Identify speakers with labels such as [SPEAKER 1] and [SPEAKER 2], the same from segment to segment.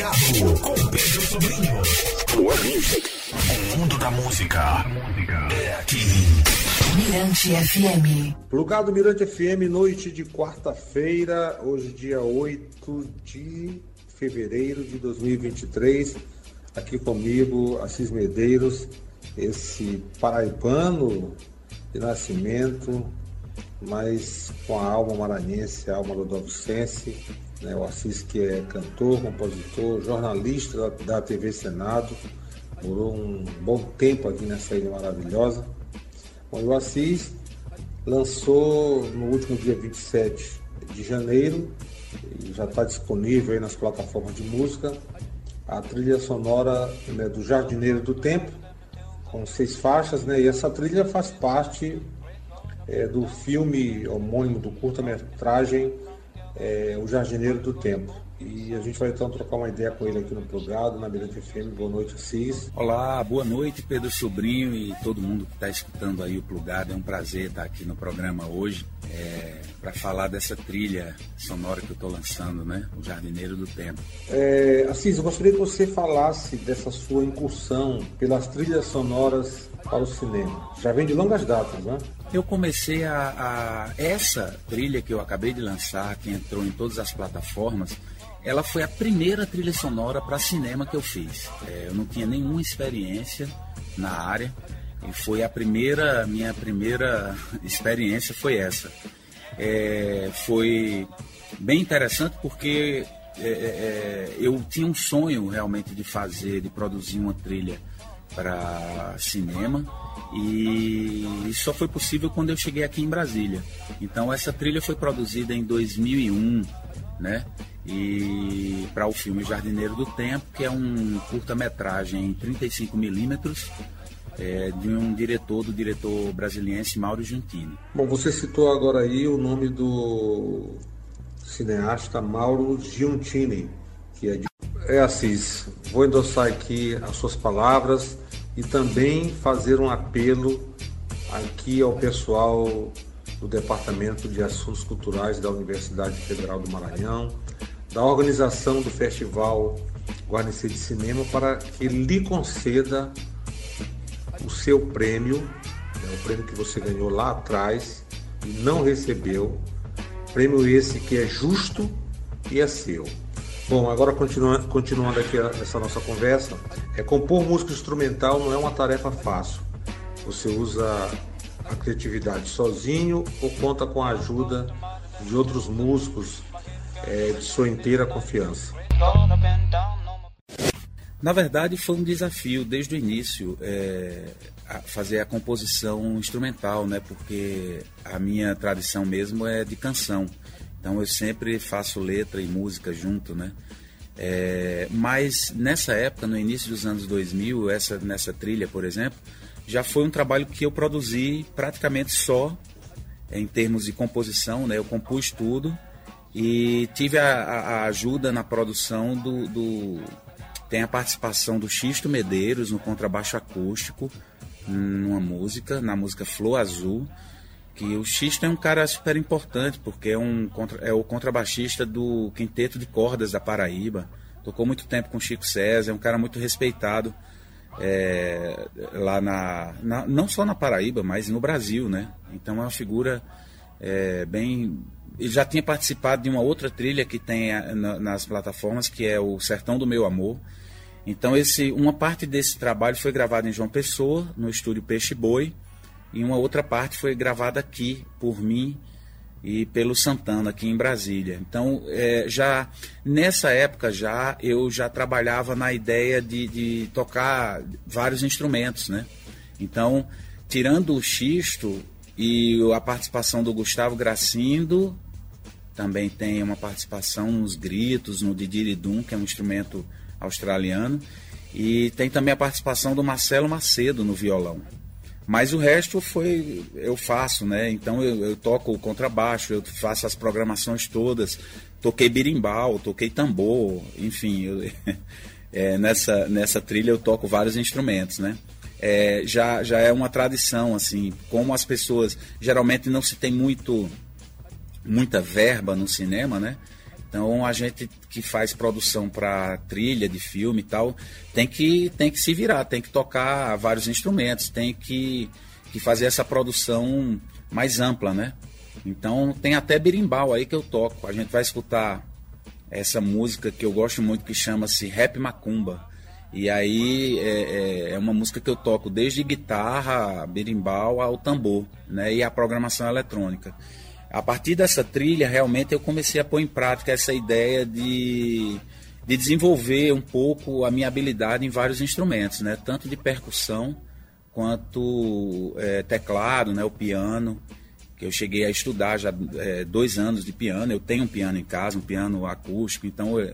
[SPEAKER 1] Com Pedro Sobrinho. Music. O mundo da música é aqui.
[SPEAKER 2] Mirante FM.
[SPEAKER 3] Plugado Mirante FM, noite de quarta-feira, hoje dia 8 de fevereiro de 2023. Aqui comigo, Assis Medeiros, esse paraibano de nascimento, mas com a alma maranhense, a alma rodovicense, né? o Assis que é cantor, compositor, jornalista da, da TV Senado, morou um bom tempo aqui nessa ilha maravilhosa. Bom, o Assis lançou no último dia 27 de janeiro, e já está disponível aí nas plataformas de música, a trilha sonora né, do Jardineiro do Tempo, com seis faixas, né? E essa trilha faz parte é, do filme homônimo do curta-metragem é, O Jardineiro do Tempo. E a gente vai então trocar uma ideia com ele aqui no programa, na Mirante FM. Boa noite, Assis.
[SPEAKER 4] Olá, boa noite, Pedro Sobrinho e todo mundo que está escutando aí o Plugado. É um prazer estar aqui no programa hoje é, para falar dessa trilha sonora que eu estou lançando, né? O Jardineiro do Tempo.
[SPEAKER 3] É, Assis, eu gostaria que você falasse dessa sua incursão pelas trilhas sonoras para o cinema. Já vem de longas datas, né?
[SPEAKER 4] Eu comecei a, a, Essa trilha que eu acabei de lançar, que entrou em todas as plataformas, ela foi a primeira trilha sonora para cinema que eu fiz. É, eu não tinha nenhuma experiência na área e foi a primeira, minha primeira experiência foi essa. É, foi bem interessante porque é, é, é eu tinha um sonho realmente de fazer, de produzir uma trilha para cinema e só foi possível quando eu cheguei aqui em Brasília. Então essa trilha foi produzida em 2001, né? E para o filme Jardineiro do Tempo, que é um curta-metragem em 35 milímetros é, de um diretor, do diretor brasiliense Mauro Giuntini.
[SPEAKER 3] Bom, você citou agora aí o nome do cineasta Mauro Giuntini, que é de... É Assis, vou endossar aqui as suas palavras e também fazer um apelo aqui ao pessoal do Departamento de Assuntos Culturais da Universidade Federal do Maranhão, da organização do Festival Guarnecer de Cinema, para que lhe conceda o seu prêmio, né, o prêmio que você ganhou lá atrás e não recebeu, prêmio esse que é justo e é seu. Bom, agora continuando, continuando aqui essa nossa conversa, é compor música instrumental não é uma tarefa fácil. Você usa a criatividade sozinho ou conta com a ajuda de outros músicos é, de sua inteira confiança?
[SPEAKER 4] Na verdade, foi um desafio desde o início é, a fazer a composição instrumental, né? Porque a minha tradição mesmo é de canção. Então eu sempre faço letra e música junto, né? É, mas nessa época, no início dos anos 2000, essa, nessa trilha, por exemplo, já foi um trabalho que eu produzi praticamente só em termos de composição, né? Eu compus tudo e tive a, a ajuda na produção do, do, Tem a participação do Xisto Medeiros no contrabaixo acústico, numa música, na música Flor Azul que o Xisto é um cara super importante, porque é, um, é o contrabaixista do Quinteto de Cordas da Paraíba. Tocou muito tempo com Chico César, é um cara muito respeitado é, lá na, na, Não só na Paraíba, mas no Brasil, né? Então é uma figura é, bem. Ele já tinha participado de uma outra trilha que tem na, nas plataformas, que é o Sertão do Meu Amor. Então esse, uma parte desse trabalho foi gravada em João Pessoa, no estúdio Peixe Boi e uma outra parte foi gravada aqui por mim e pelo Santana aqui em Brasília. Então, é, já nessa época já eu já trabalhava na ideia de, de tocar vários instrumentos, né? Então, tirando o xisto e a participação do Gustavo Gracindo, também tem uma participação nos gritos, no didgeridum, que é um instrumento australiano, e tem também a participação do Marcelo Macedo no violão. Mas o resto foi eu faço, né? Então eu, eu toco o contrabaixo, eu faço as programações todas, toquei birimbau, toquei tambor, enfim, eu, é, nessa, nessa trilha eu toco vários instrumentos, né? É, já, já é uma tradição, assim, como as pessoas geralmente não se tem muito muita verba no cinema, né? Então a gente que faz produção para trilha de filme e tal, tem que, tem que se virar, tem que tocar vários instrumentos, tem que, que fazer essa produção mais ampla, né? Então tem até berimbau aí que eu toco. A gente vai escutar essa música que eu gosto muito que chama-se Rap Macumba. E aí é, é, é, uma música que eu toco desde guitarra, berimbau ao tambor, né? E a programação eletrônica. A partir dessa trilha, realmente eu comecei a pôr em prática essa ideia de, de desenvolver um pouco a minha habilidade em vários instrumentos, né? Tanto de percussão quanto é, teclado, né? O piano que eu cheguei a estudar já é, dois anos de piano. Eu tenho um piano em casa, um piano acústico, então é,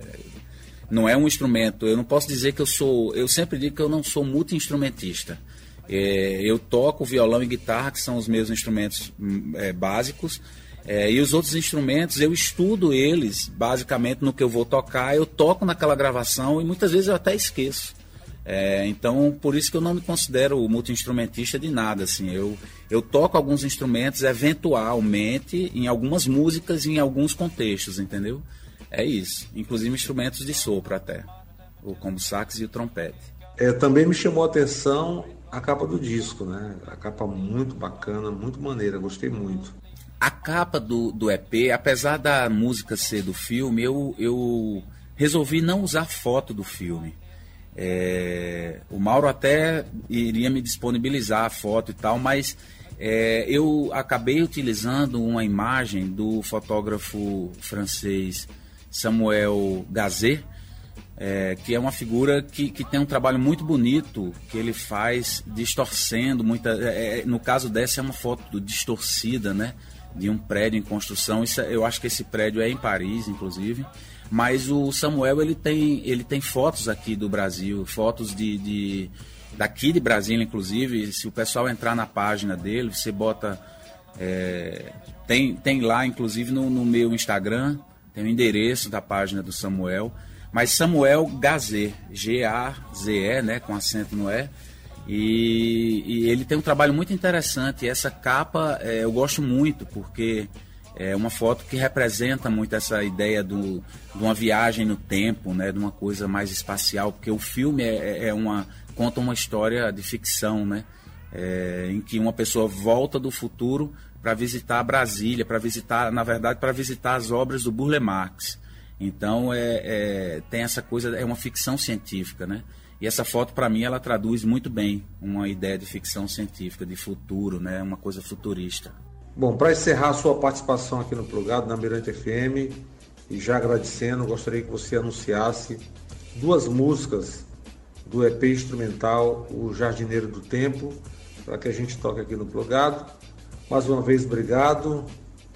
[SPEAKER 4] não é um instrumento. Eu não posso dizer que eu sou. Eu sempre digo que eu não sou multi-instrumentista. É, eu toco violão e guitarra, que são os meus instrumentos hum, é, básicos. É, e os outros instrumentos, eu estudo eles basicamente no que eu vou tocar. Eu toco naquela gravação e muitas vezes eu até esqueço. É, então, por isso que eu não me considero multi-instrumentista de nada. Assim. Eu, eu toco alguns instrumentos eventualmente em algumas músicas e em alguns contextos, entendeu? É isso. Inclusive instrumentos de sopro até. Como o sax e o trompete.
[SPEAKER 3] É, também me chamou a atenção a capa do disco, né? A capa muito bacana, muito maneira, gostei muito.
[SPEAKER 4] A capa do, do EP, apesar da música ser do filme, eu, eu resolvi não usar foto do filme. É, o Mauro até iria me disponibilizar a foto e tal, mas é, eu acabei utilizando uma imagem do fotógrafo francês Samuel Gazet, é, que é uma figura que, que tem um trabalho muito bonito que ele faz distorcendo muita. É, é no caso dessa é uma foto distorcida, né? De um prédio em construção. Isso, é, eu acho que esse prédio é em Paris, inclusive. Mas o Samuel ele tem, ele tem fotos aqui do Brasil, fotos de, de daqui de Brasília, inclusive. Se o pessoal entrar na página dele, você bota. É, tem, tem lá, inclusive, no, no meu Instagram, tem o endereço da página do Samuel. Mas Samuel Gazé, G-A-Z-E, né, com acento no E. E, e, ele tem um trabalho muito interessante. Essa capa é, eu gosto muito, porque é uma foto que representa muito essa ideia do, de uma viagem no tempo, né, de uma coisa mais espacial, porque o filme é, é, é uma conta uma história de ficção, né, é, em que uma pessoa volta do futuro para visitar Brasília, para visitar, na verdade, para visitar as obras do Burle Marx. Então é, é, tem essa coisa, é uma ficção científica, né? E essa foto para mim ela traduz muito bem uma ideia de ficção científica, de futuro, né? Uma coisa futurista.
[SPEAKER 3] Bom, para encerrar a sua participação aqui no Plugado, na Mirante FM, e já agradecendo, gostaria que você anunciasse duas músicas do EP instrumental O Jardineiro do Tempo, para que a gente toque aqui no Plugado. Mais uma vez, obrigado,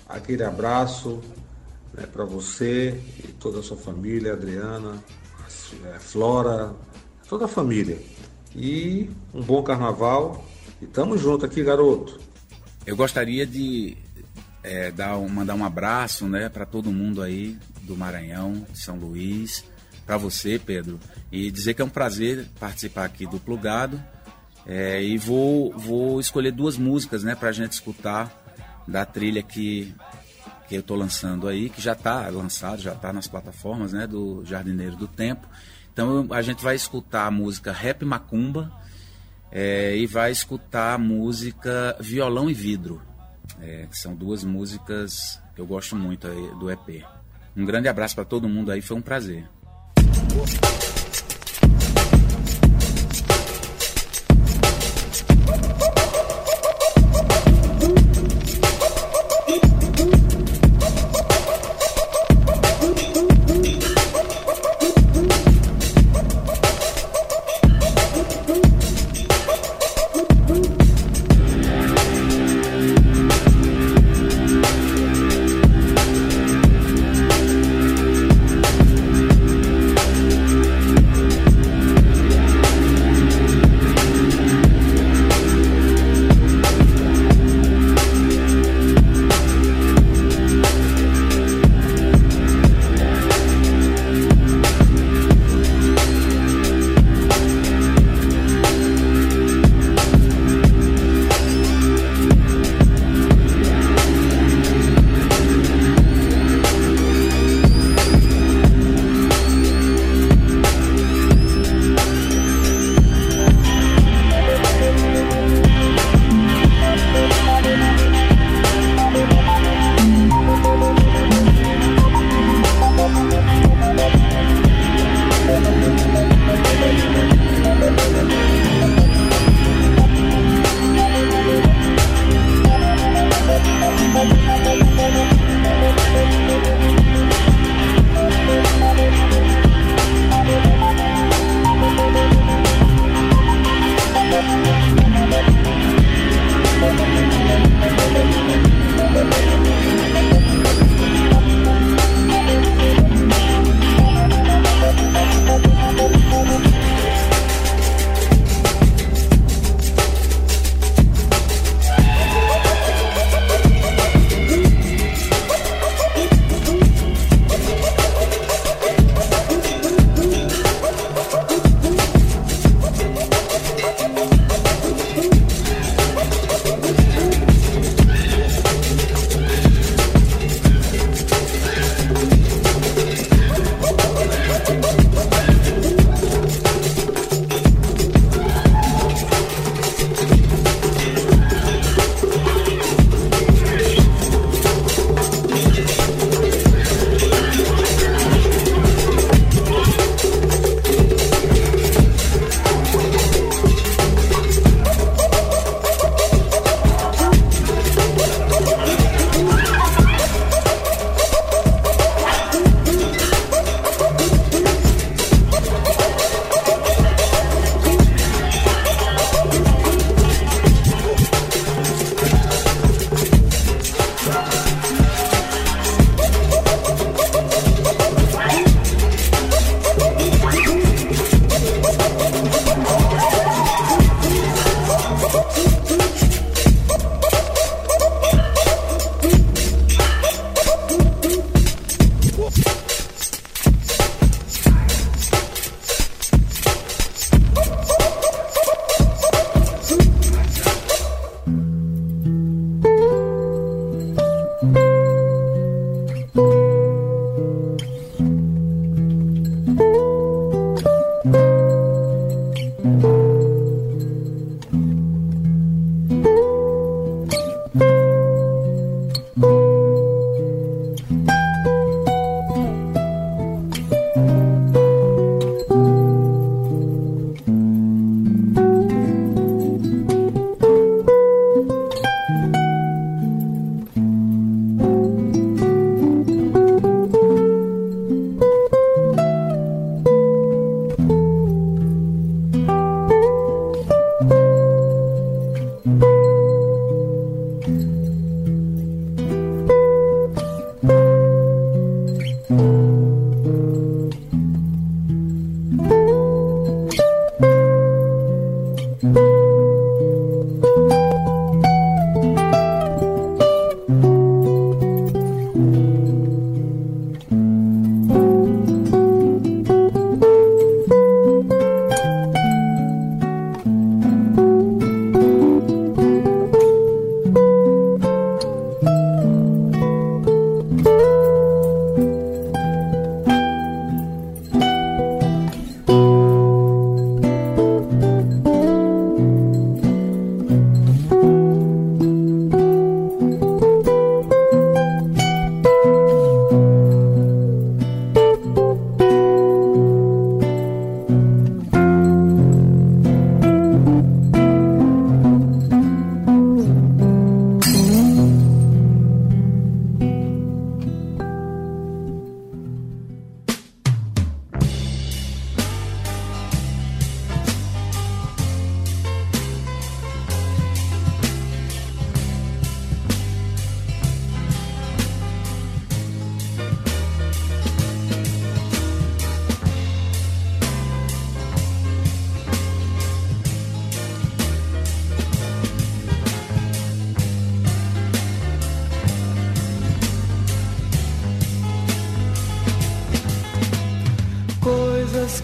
[SPEAKER 3] aquele abraço né, para você e toda a sua família, Adriana, é, Flora, toda a família. E um bom carnaval. E tamo junto aqui, garoto.
[SPEAKER 4] Eu gostaria de é, dar um, mandar um abraço né, para todo mundo aí do Maranhão, de São Luís, para você, Pedro, e dizer que é um prazer participar aqui do Plugado. É, e vou, vou escolher duas músicas né, para a gente escutar da trilha que, que eu estou lançando aí, que já está lançado, já está nas plataformas né, do Jardineiro do Tempo. Então a gente vai escutar a música Rap Macumba é, e vai escutar a música Violão e Vidro, é, que são duas músicas que eu gosto muito aí, do EP. Um grande abraço para todo mundo aí, foi um prazer.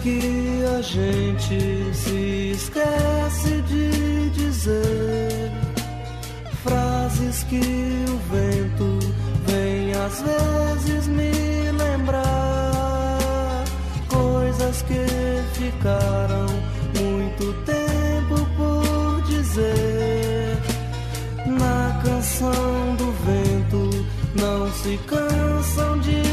[SPEAKER 5] que a gente se esquece de dizer. Frases que o vento vem às vezes me lembrar. Coisas que ficaram muito tempo por dizer. Na canção do vento não se cansam de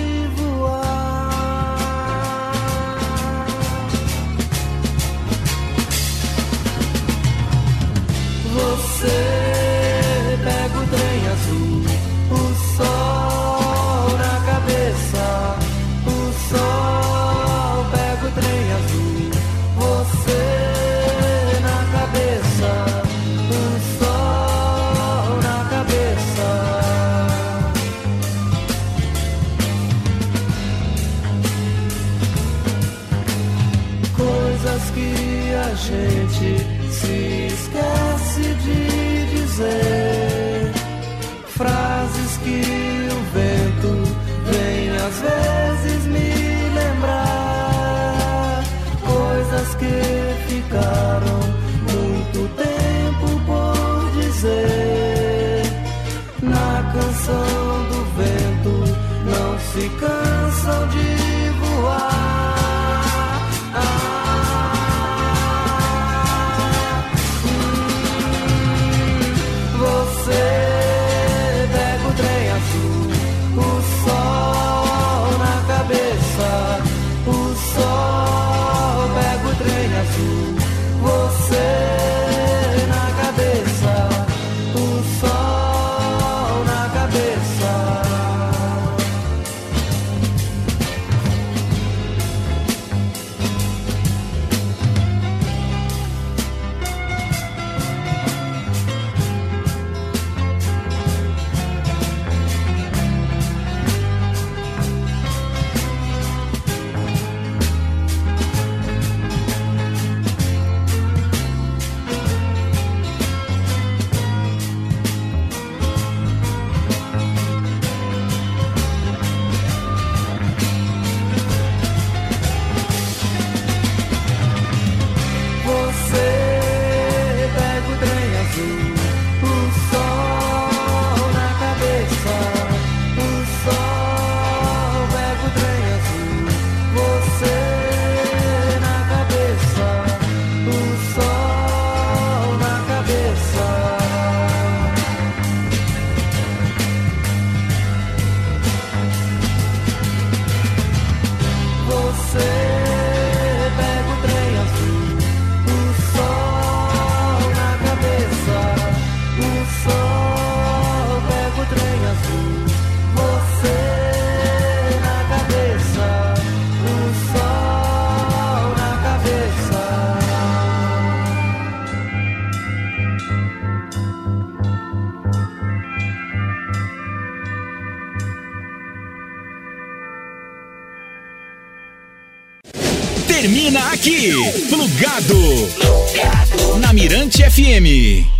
[SPEAKER 1] FM.